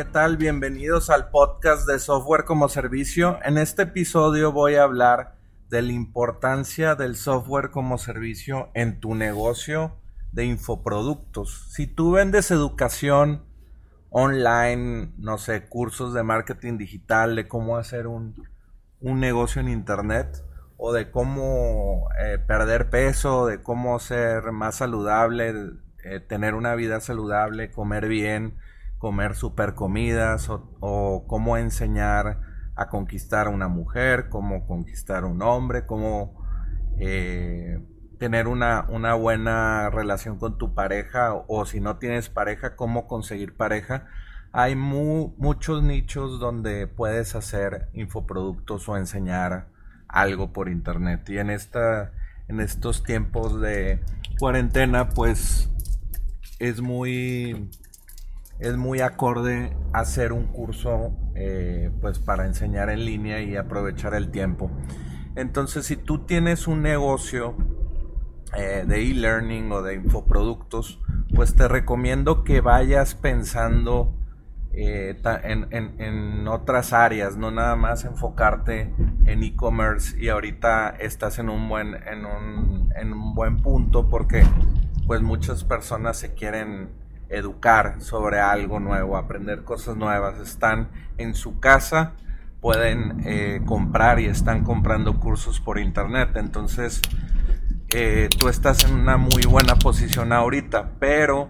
¿Qué tal? Bienvenidos al podcast de Software como Servicio. En este episodio voy a hablar de la importancia del software como servicio en tu negocio de infoproductos. Si tú vendes educación online, no sé, cursos de marketing digital, de cómo hacer un, negocio en internet, o de cómo eh, perder peso, de cómo ser más saludable, eh, tener una vida saludable, comer bien, comer super comidas o, cómo enseñar a conquistar a una mujer, cómo conquistar a un hombre, cómo eh, tener una, una, buena relación con tu pareja o, si no tienes pareja, cómo conseguir pareja. Hay muchos nichos donde puedes hacer infoproductos o enseñar algo por internet y en esta en estos tiempos de cuarentena pues es muy es muy acorde hacer un curso eh, pues para enseñar en línea y aprovechar el tiempo. Entonces si tú tienes un negocio eh, de e-learning o de infoproductos, pues te recomiendo que vayas pensando eh, en, otras áreas, no nada más enfocarte en e-commerce y ahorita estás en un buen, en un, en un buen punto porque pues muchas personas se quieren educar sobre algo nuevo, aprender cosas nuevas. Están en su casa, pueden eh, comprar y están comprando cursos por internet. Entonces, eh, tú estás en una muy buena posición ahorita, pero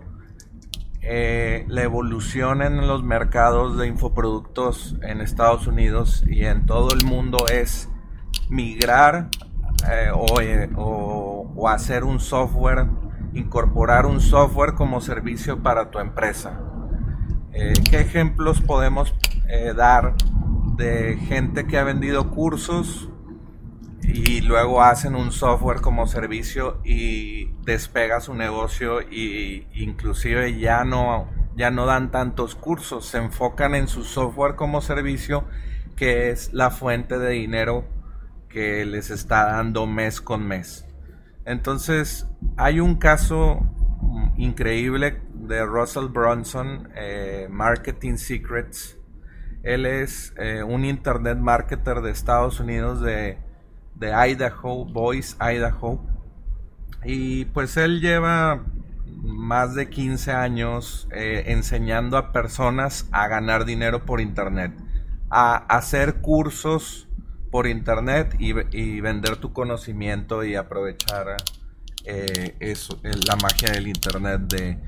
eh, la evolución en los mercados de infoproductos en Estados Unidos y en todo el mundo es migrar o hacer un software incorporar un software como servicio para tu empresa. Eh, ¿Qué ejemplos podemos eh, dar de gente que ha vendido cursos y luego hacen un software como servicio y despega su negocio y inclusive ya no ya no dan tantos cursos, se enfocan en su software como servicio que es la fuente de dinero que les está dando mes con mes. Entonces, hay un caso increíble de Russell Brunson, eh, Marketing Secrets. Él es eh, un internet marketer de Estados Unidos de, Idaho, Boise, Idaho. Y pues él lleva más de 15 años eh, enseñando a personas a ganar dinero por internet, a hacer cursos por internet y, vender tu conocimiento y aprovechar eh, eh, la magia del internet de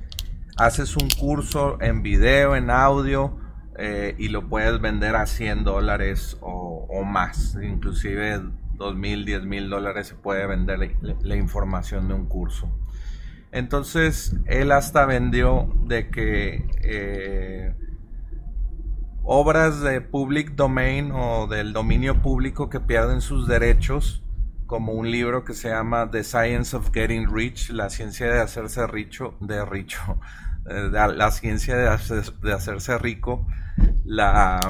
haces un curso en video, en audio eh, y lo puedes vender a 100 dólares o, más, inclusive 2 mil, 10 mil dólares se puede vender la, información de un curso. Entonces él hasta vendió de que obras de public domain o del dominio público que pierden sus derechos, como un libro que se llama The Science of Getting Rich, la ciencia de hacerse rico, de richo, eh, la ciencia de, hacerse rico, la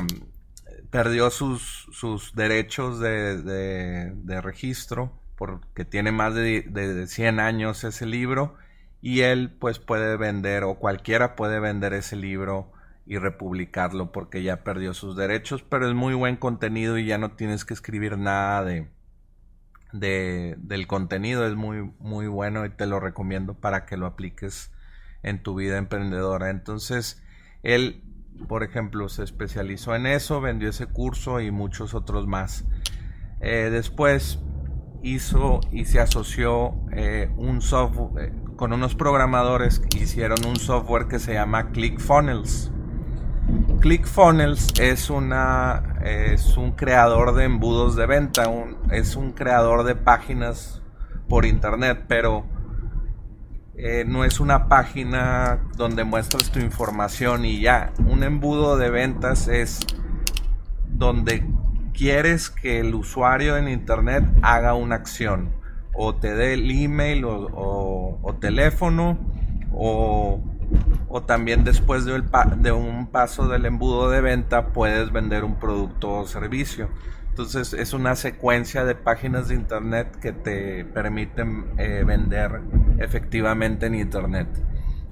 perdió sus, sus derechos de, registro porque tiene más de, de 100 años ese libro y él pues puede vender o cualquiera puede vender ese libro y republicarlo porque ya perdió sus derechos, pero es muy buen contenido y ya no tienes que escribir nada de, de del contenido, es muy muy bueno y te lo recomiendo para que lo apliques en tu vida emprendedora. Entonces, él, por ejemplo, se especializó en eso, vendió ese curso y muchos otros más. Eh, después hizo y se asoció eh, un software eh, con unos programadores que hicieron un software que se llama ClickFunnels. ClickFunnels es una es un creador de embudos de venta, es un creador de páginas por internet, pero eh, no es una página donde muestras tu información y ya. Un embudo de ventas es donde quieres que el usuario en internet haga una acción o te dé el email o, teléfono o, también después de, un paso del embudo de venta puedes vender un producto o servicio. Entonces es una secuencia de páginas de internet que te permiten eh, vender efectivamente en internet.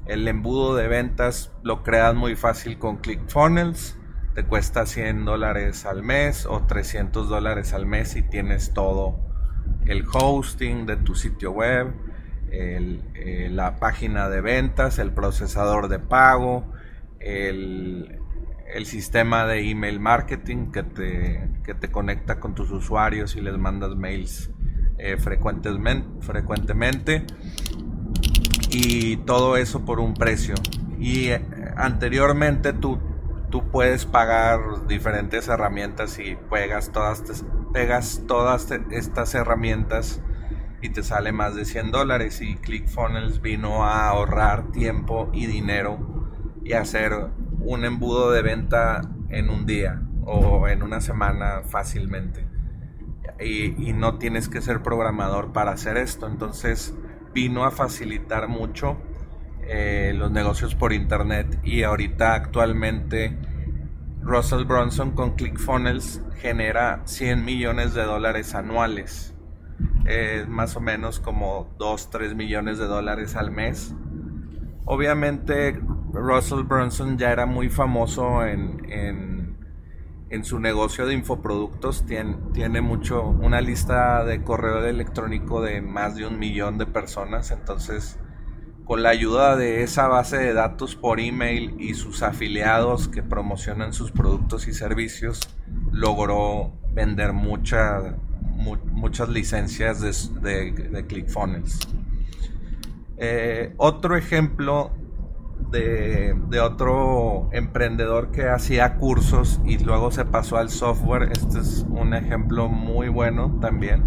El embudo de ventas lo creas muy fácil con ClickFunnels. Te cuesta 100 dólares al mes o 300 dólares al mes y tienes todo el hosting de tu sitio web, eh, la página de ventas, el procesador de pago, el, sistema de email marketing que te, que te conecta con tus usuarios y les mandas mails eh, frecuentemente, y todo eso por un precio. Y eh, anteriormente tú, tú puedes pagar diferentes herramientas y pegas todas, pegas todas estas herramientas y te sale más de 100 dólares y ClickFunnels vino a ahorrar tiempo y dinero y hacer un embudo de venta en un día o en una semana fácilmente. Y, no tienes que ser programador para hacer esto. Entonces vino a facilitar mucho eh, los negocios por internet y ahorita actualmente Russell Bronson con ClickFunnels genera 100 millones de dólares anuales. Es más o menos como 2, 3 millones de dólares al mes. Obviamente Russell Brunson ya era muy famoso en, en, su negocio de infoproductos. Tiene, tiene, mucho, una lista de correo electrónico de más de un millón de personas. Entonces, con la ayuda de esa base de datos por email y sus afiliados que promocionan sus productos y servicios, logró vender muchas licencias de, ClickFunnels. Eh, otro ejemplo de, otro emprendedor que hacía cursos y luego se pasó al software. Este es un ejemplo muy bueno también.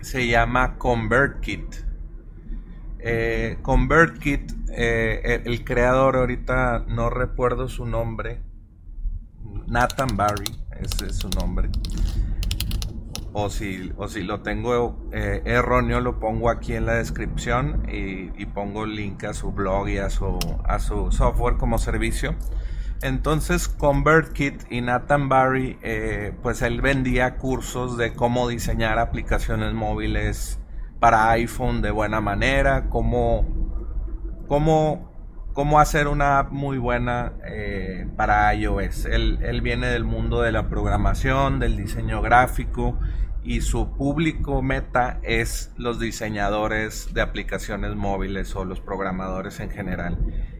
Se llama ConvertKit. Eh, ConvertKit, eh, el, creador ahorita no recuerdo su nombre. Nathan Barry, ese es su nombre o si, o si lo tengo eh, erróneo, lo pongo aquí en la descripción y, pongo link a su blog y a su, a su software como servicio. Entonces ConvertKit y Nathan Barry, eh, pues él vendía cursos de cómo diseñar aplicaciones móviles para iPhone de buena manera, cómo, cómo, cómo hacer una app muy buena eh, para iOS. Él, viene del mundo de la programación, del diseño gráfico y su público meta es los diseñadores de aplicaciones móviles o los programadores en general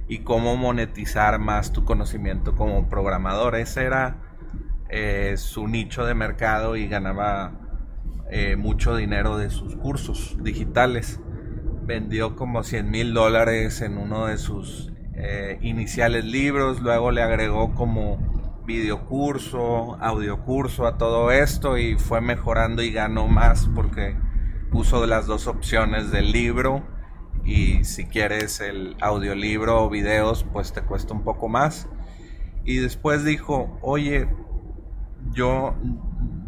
y cómo monetizar más tu conocimiento como programador. Ese era eh, su nicho de mercado y ganaba eh, mucho dinero de sus cursos digitales. Vendió como 100 mil dólares en uno de sus eh, iniciales libros, luego le agregó como videocurso, audiocurso a todo esto y fue mejorando y ganó más porque puso las dos opciones del libro y si quieres el audiolibro o videos pues te cuesta un poco más. Y después dijo, oye, yo,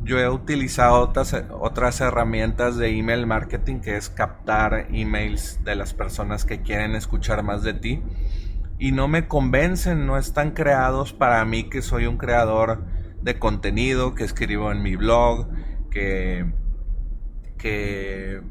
yo he utilizado otras, otras herramientas de email marketing que es captar emails de las personas que quieren escuchar más de ti y no me convencen, no están creados para mí que soy un creador de contenido, que escribo en mi blog, que, que,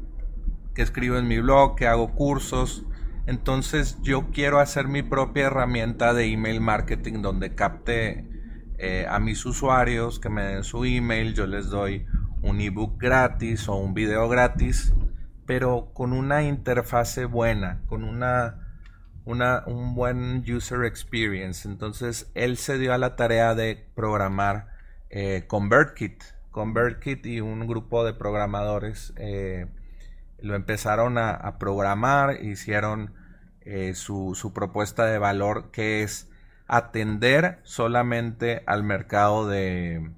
que escribo en mi blog, que hago cursos. Entonces yo quiero hacer mi propia herramienta de email marketing donde capte eh, a mis usuarios que me den su email, yo les doy un ebook gratis o un video gratis, pero con una interfase buena, con una una, un buen user experience. Entonces él se dio a la tarea de programar eh, ConvertKit. ConvertKit y un grupo de programadores eh, lo empezaron a, programar, hicieron su, su, propuesta de valor que es atender solamente al mercado de,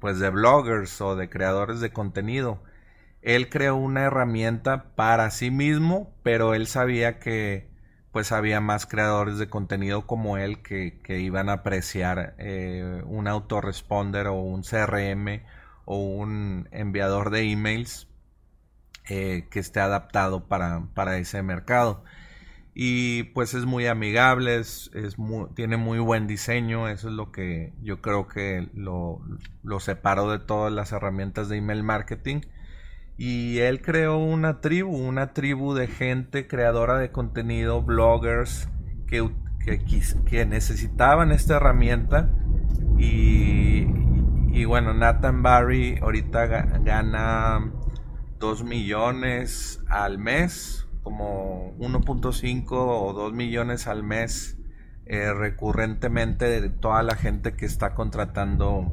pues de bloggers o de creadores de contenido. Él creó una herramienta para sí mismo, pero él sabía que pues había más creadores de contenido como él que, iban a apreciar eh, un autoresponder o un CRM o un enviador de emails eh, que esté adaptado para, ese mercado. Y pues es muy amigable, es, tiene muy buen diseño, eso es lo que yo creo que lo, lo separo de todas las herramientas de email marketing y él creó una tribu, una tribu de gente creadora de contenido, bloggers, que, que, necesitaban esta herramienta. Y, bueno, Nathan Barry ahorita gana 2 millones al mes, como 1.5 o 2 millones al mes eh, recurrentemente de toda la gente que está contratando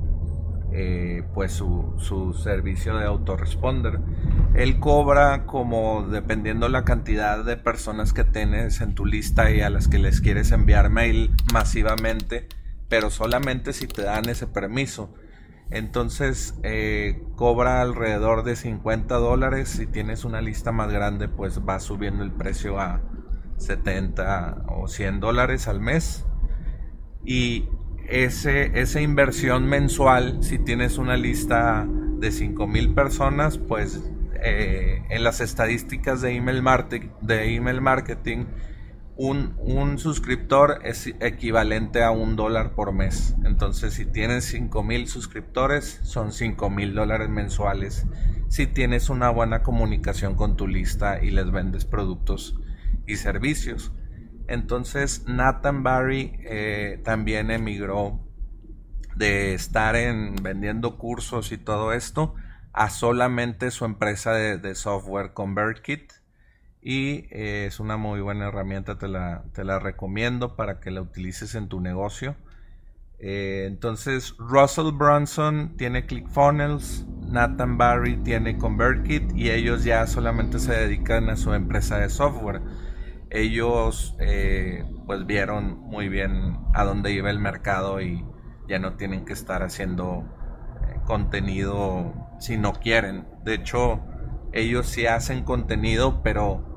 eh, pues su, servicio de autoresponder. Él cobra como dependiendo la cantidad de personas que tienes en tu lista y a las que les quieres enviar mail masivamente, pero solamente si te dan ese permiso. Entonces eh, cobra alrededor de 50 dólares. Si tienes una lista más grande, pues va subiendo el precio a 70 o 100 dólares al mes. Y ese, esa inversión mensual, si tienes una lista de 5.000 personas, pues eh, en las estadísticas de email, de email marketing, un, un, suscriptor es equivalente a un dólar por mes. Entonces, si tienes 5.000 suscriptores, son 5.000 dólares mensuales. Si tienes una buena comunicación con tu lista y les vendes productos y servicios. Entonces Nathan Barry eh, también emigró de estar en vendiendo cursos y todo esto a solamente su empresa de, software ConvertKit y eh, es una muy buena herramienta, te la, te la, recomiendo para que la utilices en tu negocio. Eh, entonces Russell Brunson tiene ClickFunnels, Nathan Barry tiene ConvertKit y ellos ya solamente se dedican a su empresa de software ellos eh, pues vieron muy bien a dónde iba el mercado y ya no tienen que estar haciendo contenido si no quieren. De hecho, ellos sí hacen contenido, pero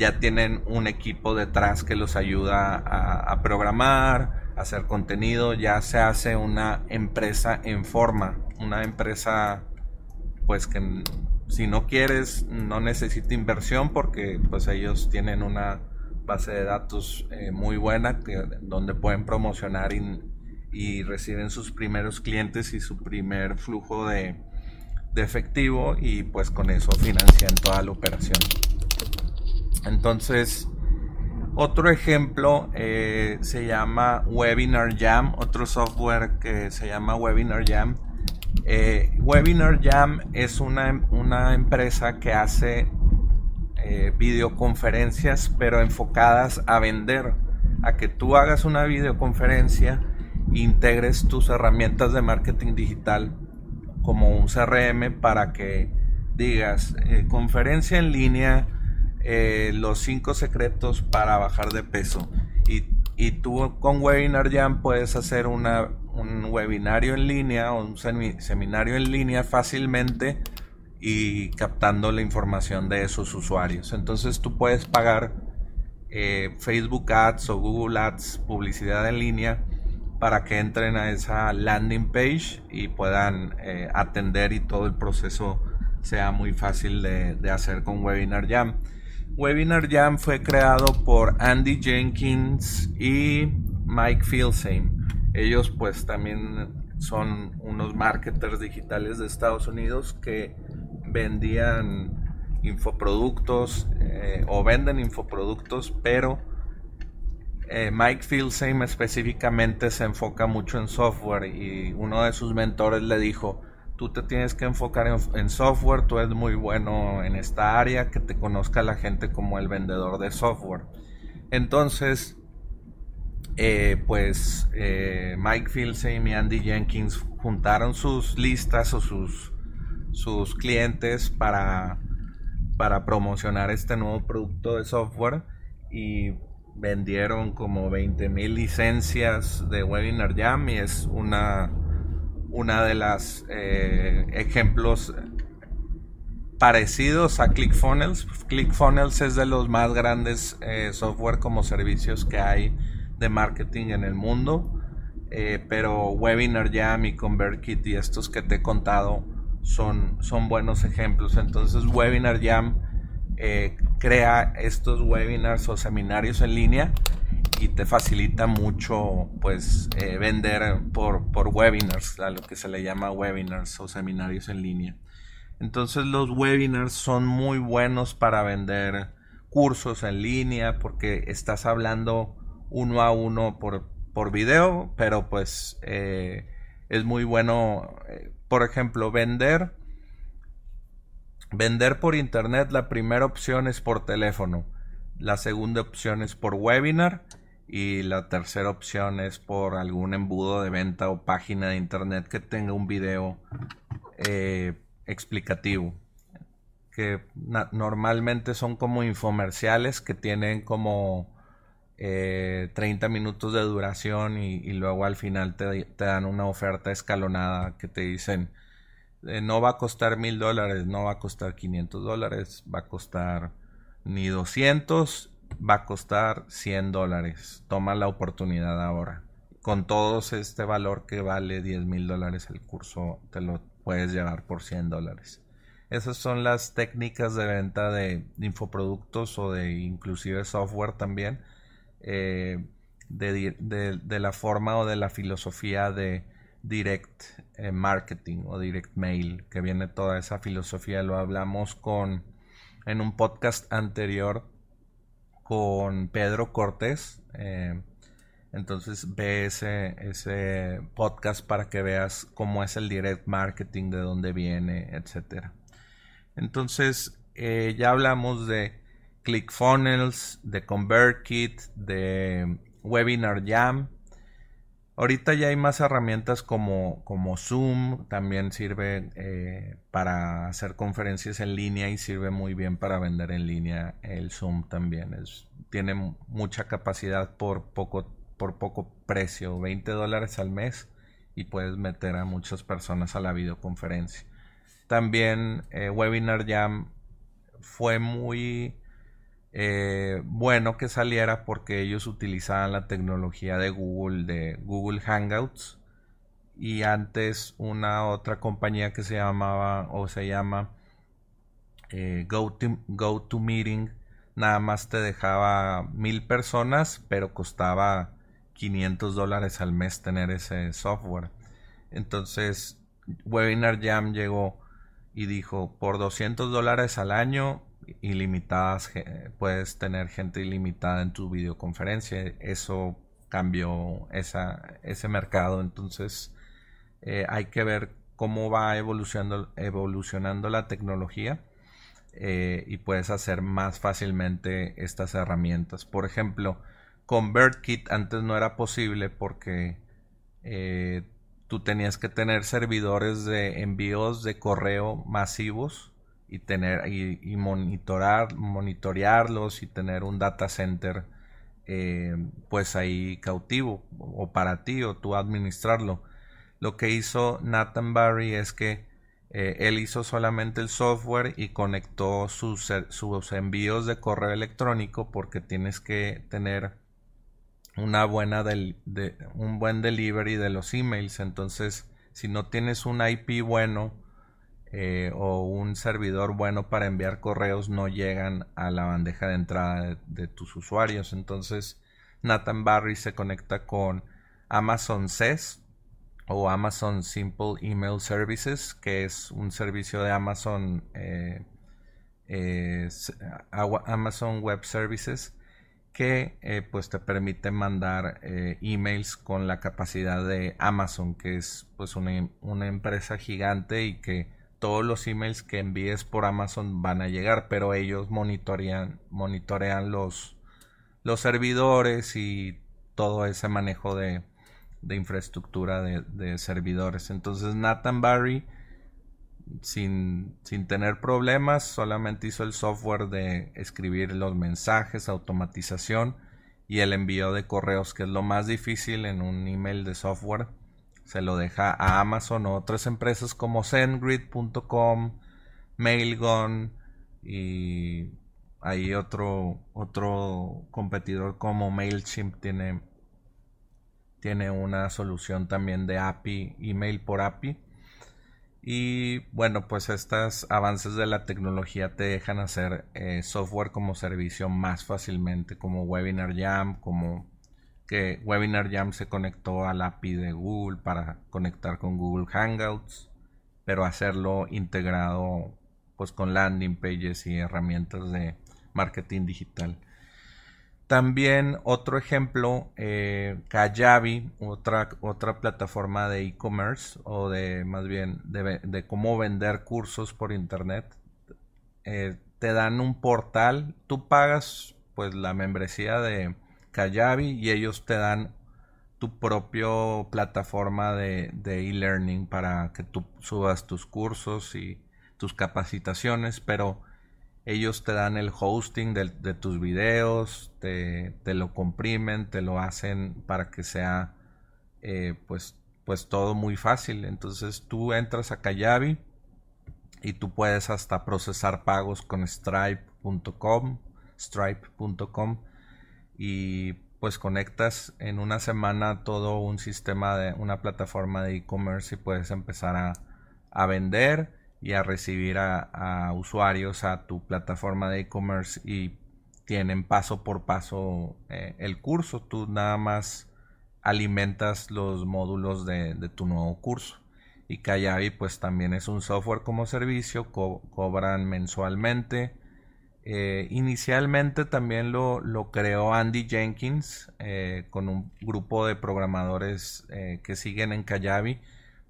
ya tienen un equipo detrás que los ayuda a, programar, a hacer contenido. Ya se hace una empresa en forma, una empresa pues que si no quieres no necesita inversión porque pues ellos tienen una base de datos eh, muy buena que, donde pueden promocionar y, reciben sus primeros clientes y su primer flujo de, efectivo y pues con eso financian toda la operación. Entonces, otro ejemplo eh, se llama Webinar Jam, otro software que se llama Webinar Jam. Eh, Webinar Jam es una, una empresa que hace eh, videoconferencias, pero enfocadas a vender, a que tú hagas una videoconferencia, integres tus herramientas de marketing digital como un CRM para que digas conferencia en línea, eh, los cinco secretos para bajar de peso. Y, y tú con Webinar Jam puedes hacer una, un webinario en línea o un seminario en línea fácilmente y captando la información de esos usuarios. Entonces tú puedes pagar eh, Facebook Ads o Google Ads, publicidad en línea, para que entren a esa landing page y puedan eh, atender y todo el proceso sea muy fácil de, de, hacer con Webinar Jam. Webinar Jam fue creado por Andy Jenkins y Mike Filsame. Ellos pues también son unos marketers digitales de Estados Unidos que vendían infoproductos eh, o venden infoproductos, pero eh, Mike Filsame específicamente se enfoca mucho en software y uno de sus mentores le dijo, tú te tienes que enfocar en, software, tú eres muy bueno en esta área, que te conozca la gente como el vendedor de software. Entonces, eh, pues eh, Mike Filsame y Andy Jenkins juntaron sus listas o sus, sus clientes para, para promocionar este nuevo producto de software y vendieron como 20 mil licencias de Webinar Jam y es una, una de las eh, ejemplos parecidos a ClickFunnels. ClickFunnels es de los más grandes software como servicios que hay de marketing en el mundo. Eh, pero Webinar Jam y ConvertKit y estos que te he contado son, son buenos ejemplos. Entonces Webinar Jam eh, crea estos webinars o seminarios en línea y te facilita mucho pues eh, vender por, por webinars, a lo que se le llama webinars o seminarios en línea. Entonces los webinars son muy buenos para vender cursos en línea porque estás hablando uno a uno por, por video, pero pues eh, es muy bueno, eh, por ejemplo, vender. Vender por internet, la primera opción es por teléfono, la segunda opción es por webinar y la tercera opción es por algún embudo de venta o página de internet que tenga un video eh, explicativo. Que normalmente son como infomerciales que tienen como 30 eh, minutos de duración y, luego al final te, dan una oferta escalonada que te dicen eh, no va a costar mil dólares, no va a costar 500 dólares, va a costar ni 200, va a costar 100 dólares. Toma la oportunidad ahora. Con todos este valor que vale 10 mil dólares el curso, te lo puedes llevar por 100 dólares. Esas son las técnicas de venta de infoproductos o de inclusive software también eh, de, la forma o de la filosofía de direct eh, marketing o direct mail, que viene toda esa filosofía. Lo hablamos con en un podcast anterior con Pedro Cortés. Eh, entonces ve ese, ese podcast para que veas cómo es el direct marketing, de dónde viene, etcétera. Entonces ya hablamos de ClickFunnels, de ConvertKit, de Webinar Jam. Ahorita ya hay más herramientas como, como Zoom, también sirve eh, para hacer conferencias en línea y sirve muy bien para vender en línea. El Zoom también tiene mucha capacidad por poco, por poco precio, 20 dólares al mes y puedes meter a muchas personas a la videoconferencia. También eh, Webinar Jam fue muy eh, bueno que saliera porque ellos utilizaban la tecnología de Google, de Google Hangouts. Y antes una otra compañía que se llamaba o se llama eh, GoToMeeting nada más te dejaba mil personas, pero costaba 500 dólares al mes tener ese software. Entonces, Webinar Jam llegó y dijo, por 200 dólares al año ilimitadas, puedes tener gente ilimitada en tu videoconferencia. Eso cambió ese mercado. Entonces eh, hay que ver cómo va evolucionando, evolucionando la tecnología eh, y puedes hacer más fácilmente estas herramientas. Por ejemplo, ConvertKit antes no era posible porque eh, tú tenías que tener servidores de envíos de correo masivos y tener y, monitorar monitorearlos y tener un data center eh, pues ahí cautivo o para ti o tú administrarlo lo que hizo Nathan Barry es que eh, él hizo solamente el software y conectó sus, sus envíos de correo electrónico porque tienes que tener una buena de, un buen delivery de los emails. Entonces, si no tienes un IP bueno eh, o un servidor bueno para enviar correos, no llegan a la bandeja de entrada de, tus usuarios. Entonces, Nathan Barry se conecta con Amazon SES o Amazon Simple Email Services, que es un servicio de Amazon, eh, eh, Amazon Web Services que pues te permite mandar emails con la capacidad de Amazon, que es pues una, una, empresa gigante y que todos los emails que envíes por Amazon van a llegar, pero ellos monitorean, los, servidores y todo ese manejo de, infraestructura de, de servidores. Entonces Nathan Barry sin, tener problemas, solamente hizo el software de escribir los mensajes, automatización y el envío de correos, que es lo más difícil en un email de software. Se lo deja a Amazon o otras empresas como SendGrid.com, Mailgun y hay otro, otro competidor como MailChimp tiene, tiene una solución también de API, email por API y bueno, pues estos avances de la tecnología te dejan hacer eh, software como servicio más fácilmente, como Webinar Jam, como que Webinar Jam se conectó al API de Google para conectar con Google Hangouts, pero hacerlo integrado pues con landing pages y herramientas de marketing digital. También otro ejemplo, eh, Kajabi, otra, otra plataforma de e-commerce o de más bien de, cómo vender cursos por internet. Eh, te dan un portal, tú pagas pues la membresía de Kajabi y ellos te dan tu propio plataforma de e-learning para que tú subas tus cursos y tus capacitaciones, pero ellos te dan el hosting de, tus videos, te, lo comprimen, te lo hacen para que sea eh, pues, pues todo muy fácil. Entonces tú entras a Kayabi y tú puedes hasta procesar pagos con stripe.com, stripe.com y pues conectas en una semana todo un sistema de una plataforma de e-commerce y puedes empezar a, a vender y a recibir a, usuarios a tu plataforma de e-commerce y tienen paso por paso eh, el curso. Tú nada más alimentas los módulos de, tu nuevo curso. Y Kayabi pues también es un software como servicio, cobran mensualmente. Eh, inicialmente también lo, lo, creó Andy Jenkins eh, con un grupo de programadores que siguen en Kayabi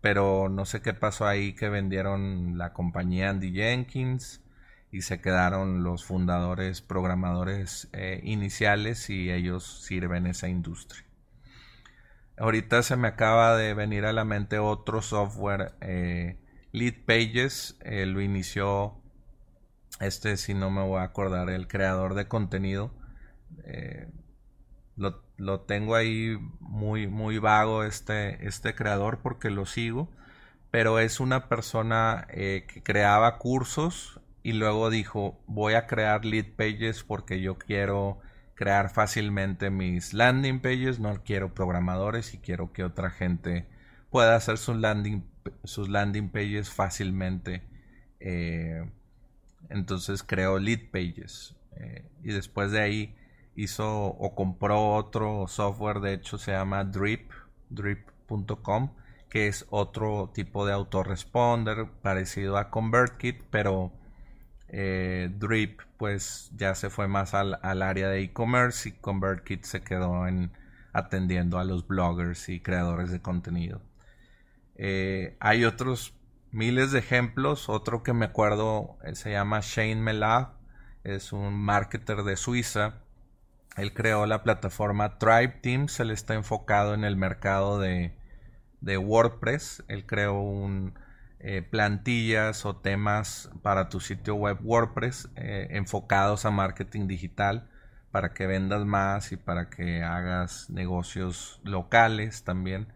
pero no sé qué pasó ahí que vendieron la compañía Andy Jenkins y se quedaron los fundadores programadores eh, iniciales y ellos sirven esa industria. Ahorita se me acaba de venir a la mente otro software, eh, Lead Pages, eh, lo inició, este si no me voy a acordar, el creador de contenido. Lo, lo tengo ahí muy, muy vago este, este creador porque lo sigo, pero es una persona eh, que creaba cursos y luego dijo voy a crear lead pages porque yo quiero crear fácilmente mis landing pages, no quiero programadores y quiero que otra gente pueda hacer sus landing, sus landing pages fácilmente. Eh, entonces creó lead pages eh, y después de ahí hizo o compró otro software, de hecho se llama Drip, drip.com, que es otro tipo de autoresponder parecido a ConvertKit, pero eh, Drip pues ya se fue más al, área de e-commerce y ConvertKit se quedó en atendiendo a los bloggers y creadores de contenido. Eh, hay otros miles de ejemplos, otro que me acuerdo eh, se llama Shane Melab, es un marketer de Suiza él creó la plataforma Tribe Teams. Él está enfocado en el mercado de, WordPress. Él creó un, eh, plantillas o temas para tu sitio web WordPress eh, enfocados a marketing digital para que vendas más y para que hagas negocios locales también.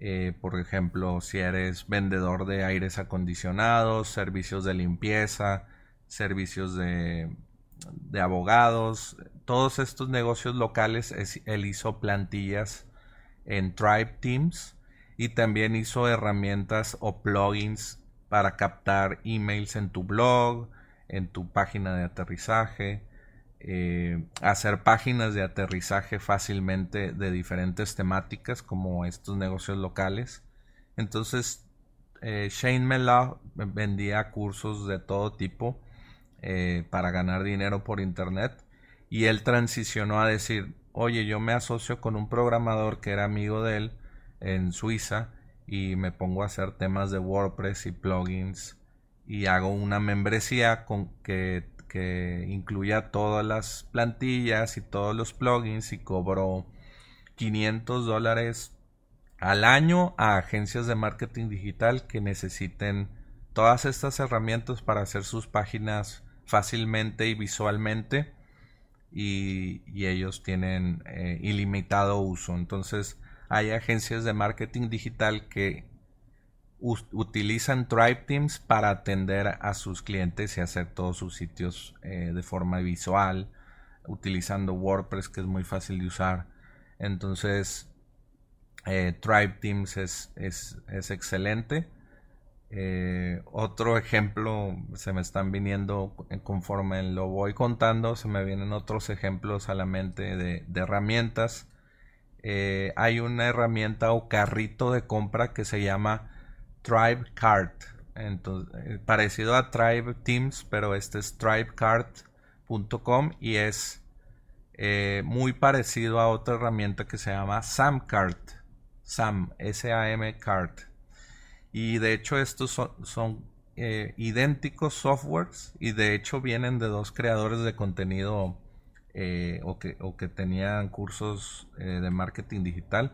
Eh, por ejemplo, si eres vendedor de aires acondicionados, servicios de limpieza, servicios de de abogados, todos estos negocios locales, él hizo plantillas en Tribe Teams y también hizo herramientas o plugins para captar emails en tu blog, en tu página de aterrizaje, eh, hacer páginas de aterrizaje fácilmente de diferentes temáticas como estos negocios locales. Entonces, eh, Shane Melaw vendía cursos de todo tipo eh, para ganar dinero por internet y él transicionó a decir, oye, yo me asocio con un programador que era amigo de él en Suiza y me pongo a hacer temas de WordPress y plugins y hago una membresía con que, que incluya todas las plantillas y todos los plugins y cobro 500 dólares al año a agencias de marketing digital que necesiten todas estas herramientas para hacer sus páginas fácilmente y visualmente y, ellos tienen eh, ilimitado uso. Entonces hay agencias de marketing digital que utilizan Tribe Teams para atender a sus clientes y hacer todos sus sitios eh, de forma visual, utilizando WordPress que es muy fácil de usar. Entonces, eh, Tribe Teams es, es, excelente. Eh, otro ejemplo, se me están viniendo conforme lo voy contando, se me vienen otros ejemplos a la mente de, herramientas eh, hay una herramienta o carrito de compra que se llama Tribe Cart. Entonces, eh, parecido a Tribe Teams, pero este es tribecart.com y es eh, muy parecido a otra herramienta que se llama Samcart. Sam, S-A-M Cart. Y de hecho estos son, idénticos softwares y de hecho vienen de dos creadores de contenido eh, o, que, o, que, tenían cursos eh, de marketing digital.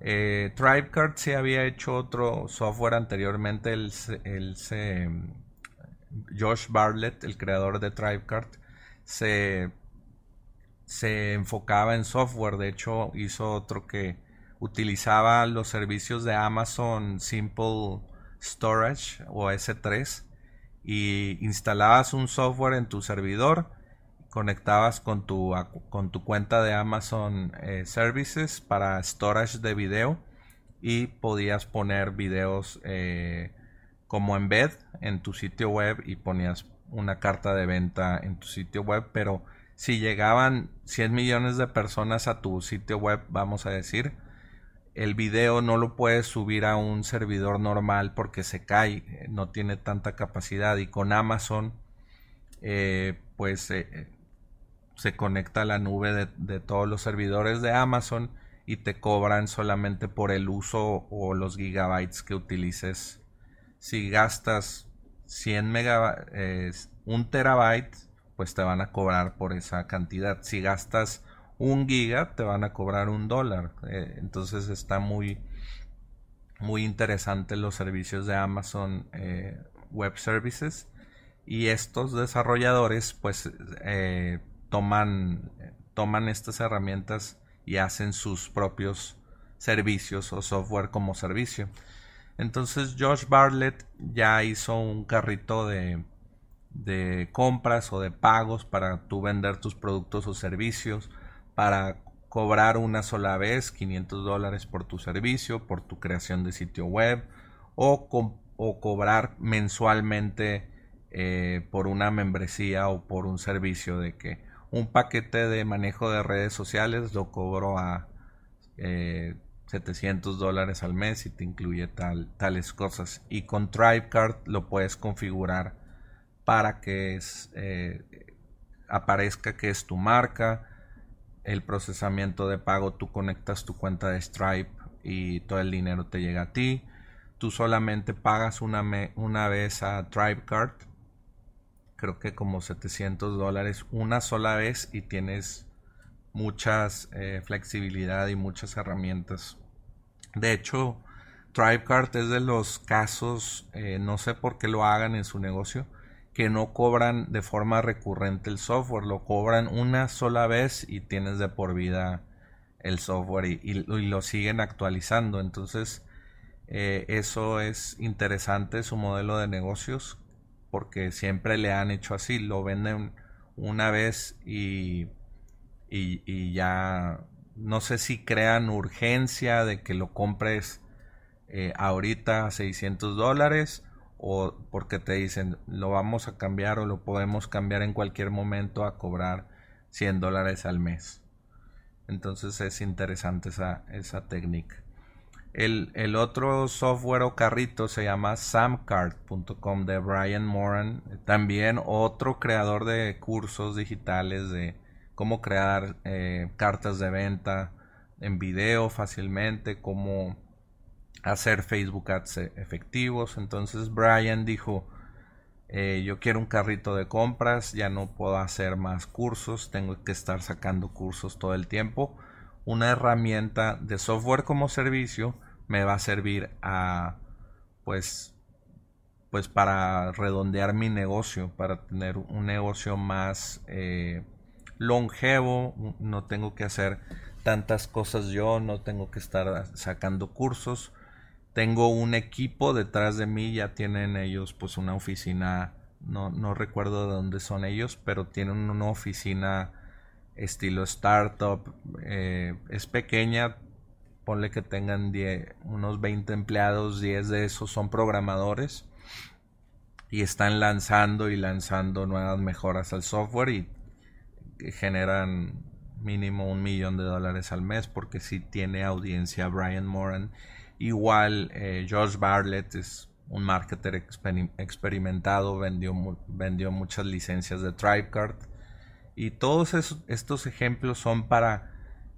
Eh, TribeCard sí había hecho otro software anteriormente, el, el, Josh Bartlett, el creador de TribeCard, se, se enfocaba en software, de hecho hizo otro que utilizaba los servicios de Amazon Simple Storage o S3 y instalabas un software en tu servidor conectabas con tu, con tu cuenta de Amazon eh, Services para storage de video y podías poner videos eh, como embed en tu sitio web y ponías una carta de venta en tu sitio web, pero si llegaban 100 millones de personas a tu sitio web, vamos a decir, el video no lo puedes subir a un servidor normal porque se cae, eh, no tiene tanta capacidad y con Amazon pues se conecta a la nube de, todos los servidores de Amazon y te cobran solamente por el uso o los gigabytes que utilices. Si gastas 100 megabytes, un terabyte, pues te van a cobrar por esa cantidad. Si gastas un giga, te van a cobrar un dólar. Eh, entonces está muy, muy interesante los servicios de Amazon eh, Web Services. Y estos desarrolladores, pues, eh, toman, toman estas herramientas y hacen sus propios servicios o software como servicio. Entonces Josh Bartlett ya hizo un carrito de, de compras o de pagos para tú vender tus productos o servicios, para cobrar una sola vez 500 dólares por tu servicio, por tu creación de sitio web o, o cobrar mensualmente eh, por una membresía o por un servicio de que un paquete de manejo de redes sociales lo cobro a 700 eh, dólares al mes y te incluye tal, tales cosas. Y con TribeCard lo puedes configurar para que eh, aparezca que es tu marca, el procesamiento de pago, tú conectas tu cuenta de Stripe y todo el dinero te llega a ti. Tú solamente pagas una, una vez a TribeCard creo que como 700 dólares una sola vez y tienes muchas eh, flexibilidad y muchas herramientas. De hecho, TribeCart es de los casos, eh, no sé por qué lo hagan en su negocio, que no cobran de forma recurrente el software, lo cobran una sola vez y tienes de por vida el software y, lo siguen actualizando. Entonces, eh, eso es interesante, su modelo de negocios porque siempre le han hecho así, lo venden una vez y, y, ya no sé si crean urgencia de que lo compres eh, ahorita a 600 dólares o porque te dicen lo vamos a cambiar o lo podemos cambiar en cualquier momento a cobrar 100 dólares al mes. Entonces es interesante esa, esa técnica. El, otro software o carrito se llama samcard.com de Brian Moran. También otro creador de cursos digitales de cómo crear eh, cartas de venta en video fácilmente, cómo hacer Facebook Ads efectivos. Entonces Brian dijo, eh, yo quiero un carrito de compras, ya no puedo hacer más cursos, tengo que estar sacando cursos todo el tiempo. Una herramienta de software como servicio me va a servir a, pues, pues para redondear mi negocio, para tener un negocio más eh, longevo, no tengo que hacer tantas cosas yo, no tengo que estar sacando cursos, tengo un equipo detrás de mí, ya tienen ellos pues una oficina, no, no recuerdo de dónde son ellos, pero tienen una oficina estilo startup, eh, es pequeña, ponle que tengan unos 20 empleados, 10 de esos son programadores y están lanzando y lanzando nuevas mejoras al software y generan mínimo un millón de dólares al mes porque si tiene audiencia Brian Moran Igual eh, George Bartlett es un marketer experimentado, vendió, vendió muchas licencias de TribeCard. Y todos estos ejemplos son para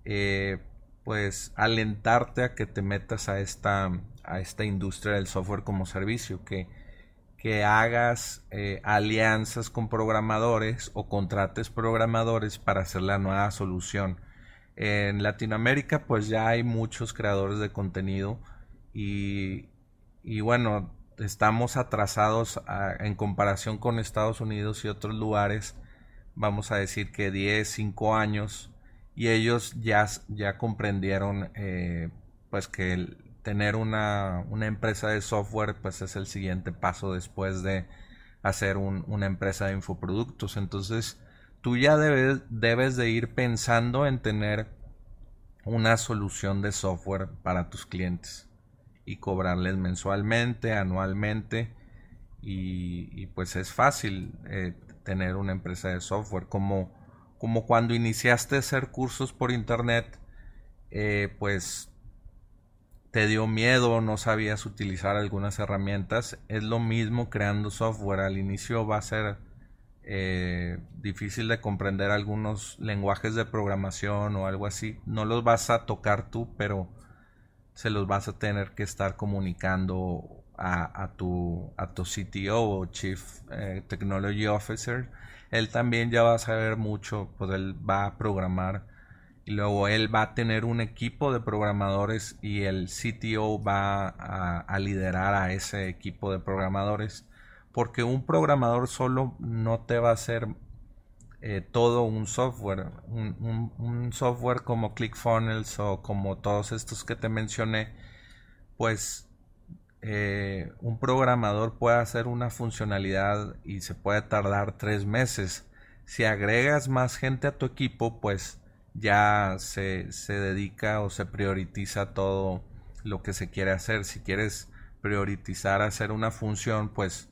eh, pues alentarte a que te metas a esta, a esta industria del software como servicio, que, que hagas eh, alianzas con programadores o contrates programadores para hacer la nueva solución. En Latinoamérica pues ya hay muchos creadores de contenido y, bueno, estamos atrasados en comparación con Estados Unidos y otros lugares, vamos a decir que 10, 5 años y ellos ya, ya comprendieron eh, pues que tener una, una, empresa de software pues es el siguiente paso después de hacer una empresa de infoproductos. Entonces tú ya debes, debes de ir pensando en tener una solución de software para tus clientes y cobrarles mensualmente, anualmente y, pues es fácil eh, tener una empresa de software como, como cuando iniciaste a hacer cursos por internet eh, pues te dio miedo, no sabías utilizar algunas herramientas, es lo mismo creando software, al inicio va a ser eh, difícil de comprender algunos lenguajes de programación o algo así. No los vas a tocar tú, pero se los vas a tener que estar comunicando a, tu, a tu CTO o Chief eh, Technology Officer. Él también ya va a saber mucho, pues él va a programar y luego él va a tener un equipo de programadores y el CTO va a liderar a ese equipo de programadores porque un programador solo no te va a hacer eh, todo un software. Un, software como ClickFunnels o como todos estos que te mencioné, pues eh, un programador puede hacer una funcionalidad y se puede tardar tres meses. Si agregas más gente a tu equipo, pues ya se, se dedica o se prioriza todo lo que se quiere hacer. Si quieres priorizar hacer una función, pues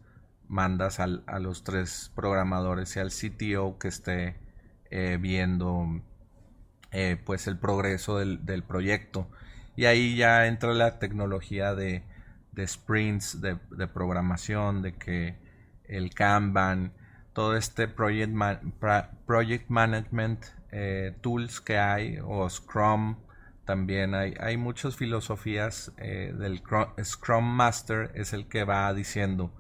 mandas al, a los tres programadores y al CTO que esté eh, viendo eh, pues el progreso del, proyecto y ahí ya entra la tecnología de, de sprints de, programación de que el Kanban todo este project, project management eh, tools que hay o Scrum también hay, hay muchas filosofías del Scrum Master es el que va diciendo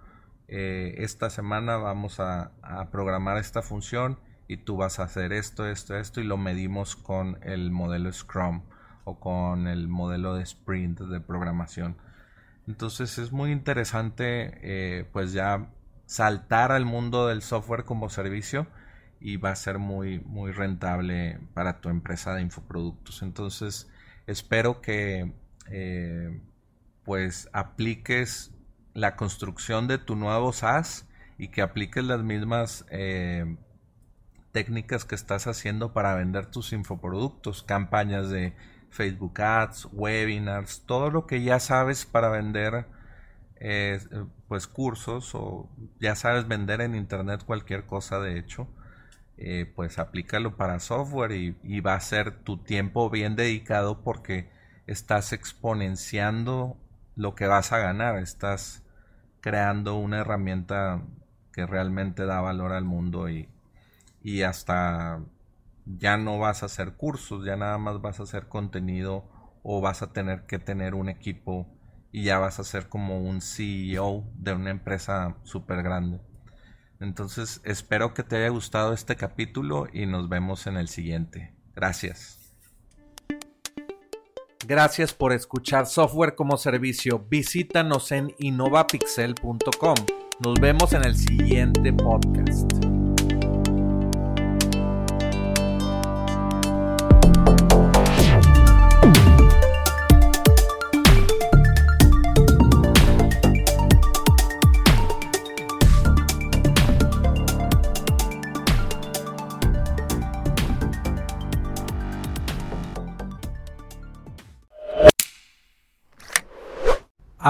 eh, esta semana vamos a, programar esta función y tú vas a hacer esto, esto, esto y lo medimos con el modelo Scrum o con el modelo de sprint de programación. Entonces es muy interesante eh, pues ya saltar al mundo del software como servicio y va a ser muy muy rentable para tu empresa de infoproductos. Entonces espero que eh, pues apliques la construcción de tu nuevo SaaS y que apliques las mismas eh, técnicas que estás haciendo para vender tus infoproductos, campañas de Facebook Ads, webinars, todo lo que ya sabes para vender eh, pues cursos o ya sabes vender en internet cualquier cosa de hecho eh, pues aplícalo para software y, va a ser tu tiempo bien dedicado porque estás exponenciando lo que vas a ganar, estás creando una herramienta que realmente da valor al mundo y, y hasta ya no vas a hacer cursos, ya nada más vas a hacer contenido o vas a tener que tener un equipo y ya vas a ser como un CEO de una empresa súper grande. Entonces espero que te haya gustado este capítulo y nos vemos en el siguiente. Gracias. Gracias por escuchar Software como Servicio. Visítanos en innovapixel.com. Nos vemos en el siguiente podcast.